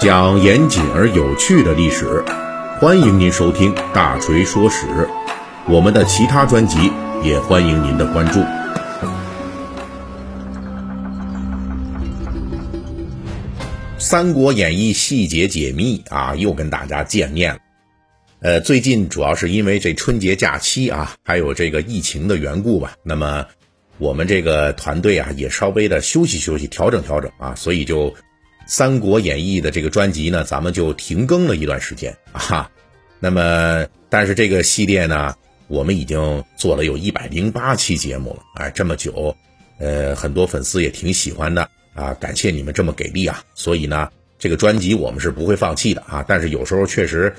讲严谨而有趣的历史，欢迎您收听《大锤说史》。我们的其他专辑也欢迎您的关注。《三国演义》细节解密啊，又跟大家见面了。呃，最近主要是因为这春节假期啊，还有这个疫情的缘故吧。那么我们这个团队啊，也稍微的休息休息，调整调整啊，所以就。《三国演义》的这个专辑呢，咱们就停更了一段时间啊。那么，但是这个系列呢，我们已经做了有一百零八期节目了，哎，这么久，呃，很多粉丝也挺喜欢的啊，感谢你们这么给力啊。所以呢，这个专辑我们是不会放弃的啊。但是有时候确实，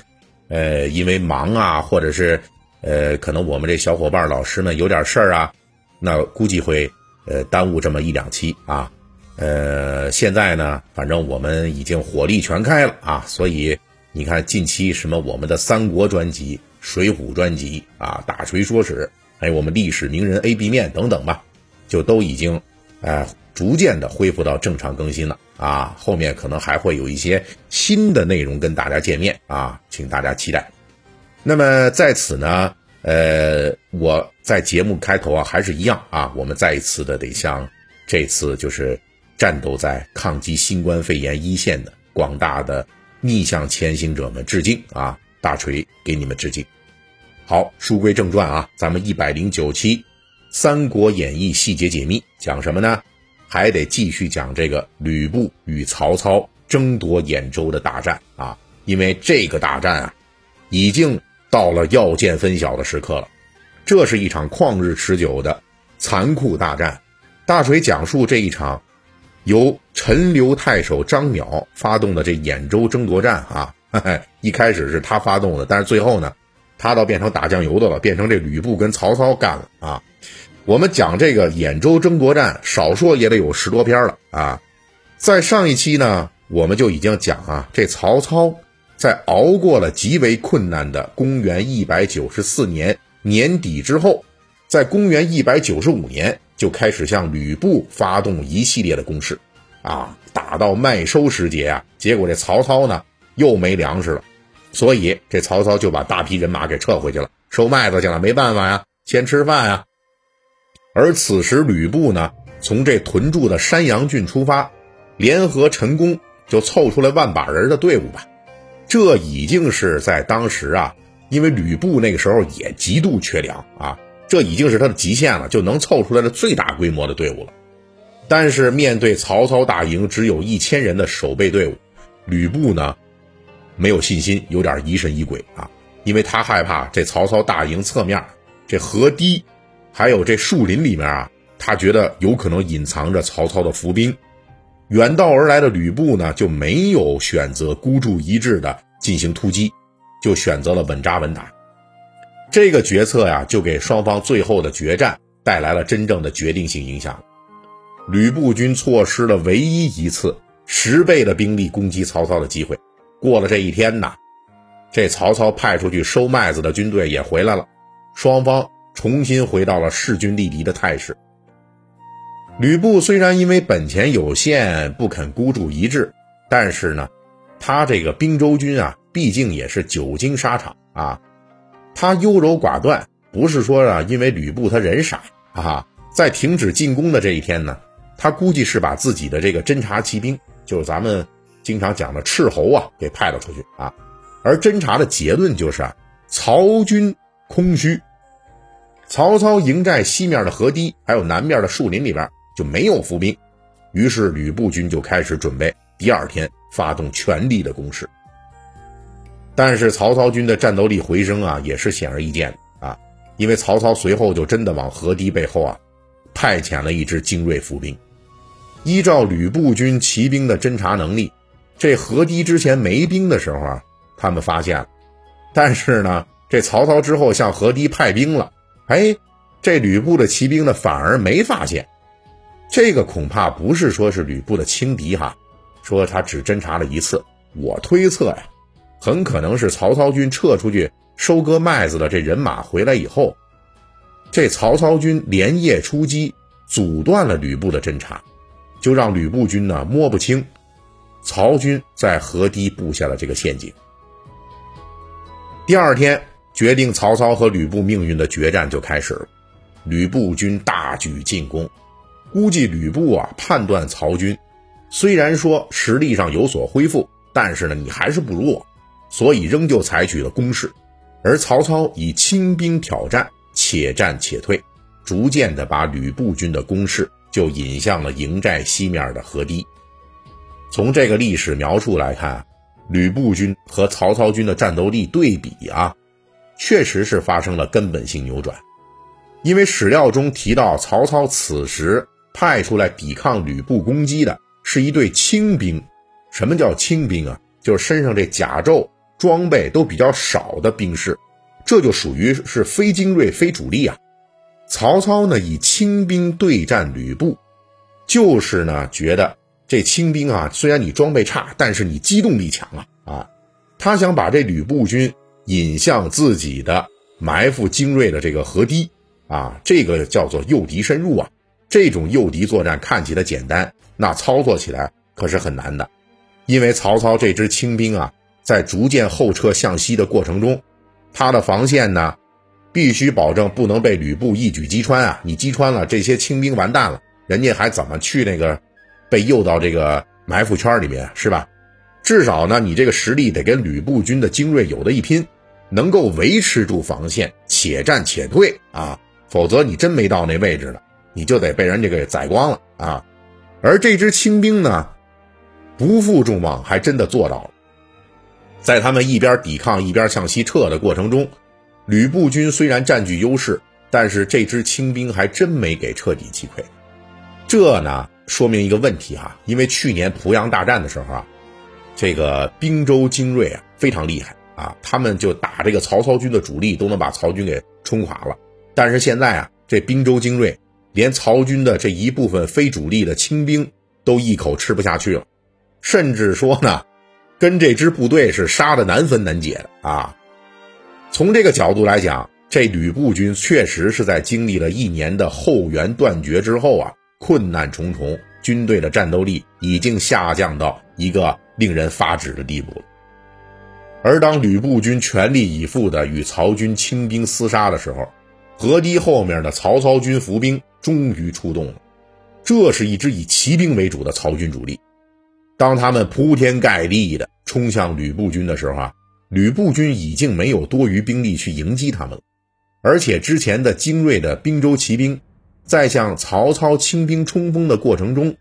呃，因为忙啊，或者是呃，可能我们这小伙伴老师们有点事儿啊，那估计会呃耽误这么一两期啊。呃，现在呢，反正我们已经火力全开了啊，所以你看近期什么我们的三国专辑、水浒专辑啊、大锤说史，还有我们历史名人 A B 面等等吧，就都已经，呃，逐渐的恢复到正常更新了啊。后面可能还会有一些新的内容跟大家见面啊，请大家期待。那么在此呢，呃，我在节目开头啊，还是一样啊，我们再一次的得向这次就是。战斗在抗击新冠肺炎一线的广大的逆向前行者们致敬啊！大锤给你们致敬。好，书归正传啊，咱们一百零九期《三国演义》细节解密讲什么呢？还得继续讲这个吕布与曹操争夺兖州的大战啊！因为这个大战啊，已经到了要见分晓的时刻了。这是一场旷日持久的残酷大战。大锤讲述这一场。由陈留太守张邈发动的这兖州争夺战啊，一开始是他发动的，但是最后呢，他倒变成打酱油的了，变成这吕布跟曹操干了啊。我们讲这个兖州争夺战，少说也得有十多篇了啊。在上一期呢，我们就已经讲啊，这曹操在熬过了极为困难的公元一百九十四年年底之后，在公元一百九十五年。就开始向吕布发动一系列的攻势，啊，打到麦收时节啊，结果这曹操呢又没粮食了，所以这曹操就把大批人马给撤回去了，收麦子去了，没办法呀，先吃饭呀。而此时吕布呢，从这屯驻的山阳郡出发，联合陈宫就凑出来万把人的队伍吧，这已经是在当时啊，因为吕布那个时候也极度缺粮啊。这已经是他的极限了，就能凑出来的最大规模的队伍了。但是面对曹操大营只有一千人的守备队伍，吕布呢没有信心，有点疑神疑鬼啊，因为他害怕这曹操大营侧面这河堤，还有这树林里面啊，他觉得有可能隐藏着曹操的伏兵。远道而来的吕布呢，就没有选择孤注一掷的进行突击，就选择了稳扎稳打。这个决策呀，就给双方最后的决战带来了真正的决定性影响。吕布军错失了唯一一次十倍的兵力攻击曹操的机会。过了这一天呐，这曹操派出去收麦子的军队也回来了，双方重新回到了势均力敌的态势。吕布虽然因为本钱有限不肯孤注一掷，但是呢，他这个兵州军啊，毕竟也是久经沙场啊。他优柔寡断，不是说啊，因为吕布他人傻啊，在停止进攻的这一天呢，他估计是把自己的这个侦察骑兵，就是咱们经常讲的斥候啊，给派了出去啊。而侦察的结论就是啊，曹军空虚，曹操营寨西面的河堤还有南面的树林里边就没有伏兵，于是吕布军就开始准备第二天发动全力的攻势。但是曹操军的战斗力回升啊，也是显而易见的啊，因为曹操随后就真的往河堤背后啊，派遣了一支精锐伏兵。依照吕布军骑兵的侦察能力，这河堤之前没兵的时候啊，他们发现了。但是呢，这曹操之后向河堤派兵了，哎，这吕布的骑兵呢反而没发现。这个恐怕不是说是吕布的轻敌哈，说他只侦察了一次。我推测呀。很可能是曹操军撤出去收割麦子的这人马回来以后，这曹操军连夜出击，阻断了吕布的侦察，就让吕布军呢摸不清曹军在河堤布下了这个陷阱。第二天，决定曹操和吕布命运的决战就开始了。吕布军大举进攻，估计吕布啊判断曹军虽然说实力上有所恢复，但是呢你还是不如我，所以仍旧采取了攻势。而曹操以轻兵挑战，且战且退，逐渐的把吕布军的攻势就引向了营寨西面的河堤。从这个历史描述来看，吕布军和曹操军的战斗力对比啊，确实是发生了根本性扭转。因为史料中提到，曹操此时派出来抵抗吕布攻击的是一队轻兵。什么叫轻兵啊？就是身上这甲胄装备都比较少的兵士，这就属于是非精锐、非主力啊。曹操呢以轻兵对战吕布，就是呢觉得这轻兵啊，虽然你装备差，但是你机动力强啊啊，他想把这吕布军引向自己的埋伏精锐的这个河堤。啊，这个叫做诱敌深入啊！这种诱敌作战看起来简单，那操作起来可是很难的。因为曹操这支轻兵啊，在逐渐后撤向西的过程中，他的防线呢，必须保证不能被吕布一举击穿啊！你击穿了，这些轻兵完蛋了，人家还怎么去那个被诱到这个埋伏圈里面是吧？至少呢，你这个实力得跟吕布军的精锐有的一拼，能够维持住防线，且战且退啊！否则你真没到那位置了，你就得被人家给宰光了啊！而这支轻兵呢，不负众望，还真的做到了。在他们一边抵抗一边向西撤的过程中，吕布军虽然占据优势，但是这支轻兵还真没给彻底击溃。这呢，说明一个问题哈，因为去年濮阳大战的时候啊，这个滨州精锐啊非常厉害啊，他们就打这个曹操军的主力，都能把曹军给冲垮了。但是现在啊，这滨州精锐连曹军的这一部分非主力的轻兵都一口吃不下去了，甚至说呢，跟这支部队是杀的难分难解的啊。从这个角度来讲，这吕布军确实是在经历了一年的后援断绝之后啊，困难重重，军队的战斗力已经下降到一个令人发指的地步了。而当吕布军全力以赴的与曹军轻兵厮杀的时候，河堤后面的曹操军伏兵终于出动了，这是一支以骑兵为主的曹军主力。当他们铺天盖地的冲向吕布军的时候啊，吕布军已经没有多余兵力去迎击他们了。而且之前的精锐的滨州骑兵，在向曹操轻兵冲锋的过程中，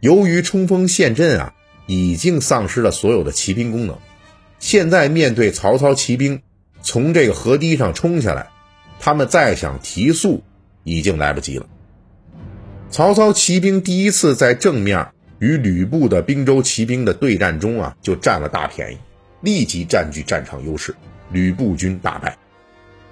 由于冲锋陷阵啊，已经丧失了所有的骑兵功能。现在面对曹操骑兵从这个河堤上冲下来。他们再想提速，已经来不及了。曹操骑兵第一次在正面与吕布的滨州骑兵的对战中啊，就占了大便宜，立即占据战场优势，吕布军大败。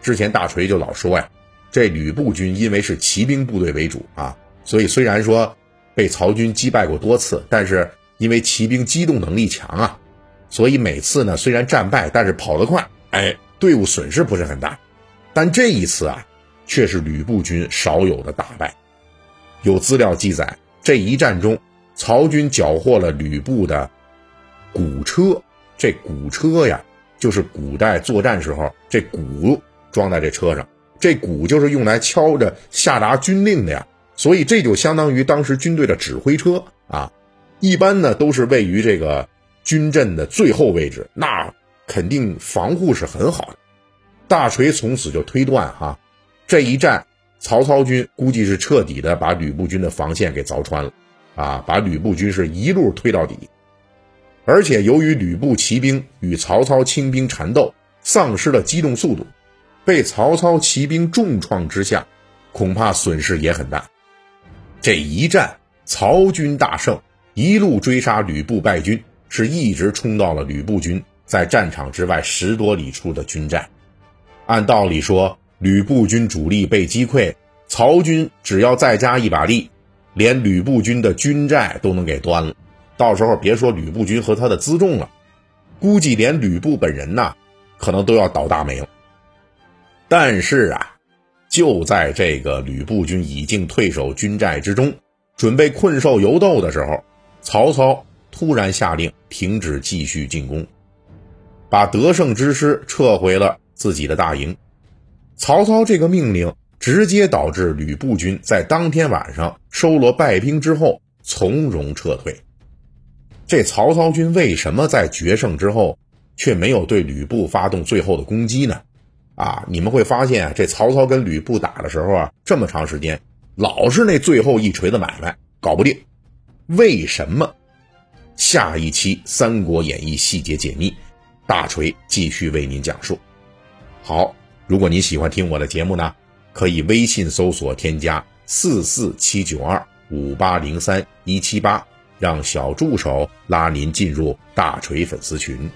之前大锤就老说呀，这吕布军因为是骑兵部队为主啊，所以虽然说被曹军击败过多次，但是因为骑兵机动能力强啊，所以每次呢虽然战败，但是跑得快，哎，队伍损失不是很大。但这一次啊，却是吕布军少有的大败。有资料记载，这一战中，曹军缴获了吕布的鼓车。这鼓车呀，就是古代作战时候这鼓装在这车上，这鼓就是用来敲着下达军令的呀。所以这就相当于当时军队的指挥车啊。一般呢，都是位于这个军阵的最后位置，那肯定防护是很好的。大锤从此就推断，哈，这一战曹操军估计是彻底的把吕布军的防线给凿穿了，啊，把吕布军是一路推到底。而且由于吕布骑兵与曹操轻兵缠斗，丧失了机动速度，被曹操骑兵重创之下，恐怕损失也很大。这一战曹军大胜，一路追杀吕布败军，是一直冲到了吕布军在战场之外十多里处的军寨。按道理说，吕布军主力被击溃，曹军只要再加一把力，连吕布军的军寨都能给端了。到时候别说吕布军和他的辎重了，估计连吕布本人呐，可能都要倒大霉了。但是啊，就在这个吕布军已经退守军寨之中，准备困兽犹斗的时候，曹操突然下令停止继续进攻，把得胜之师撤回了自己的大营。曹操这个命令直接导致吕布军在当天晚上收罗败兵之后从容撤退。这曹操军为什么在决胜之后却没有对吕布发动最后的攻击呢？啊，你们会发现啊，这曹操跟吕布打的时候啊，这么长时间老是那最后一锤子买卖搞不定，为什么？下一期《三国演义》细节解密，大锤继续为您讲述。好。如果你喜欢听我的节目呢，可以微信搜索添加四四七九二五八零三一七八，让小助手拉您进入大锤粉丝群。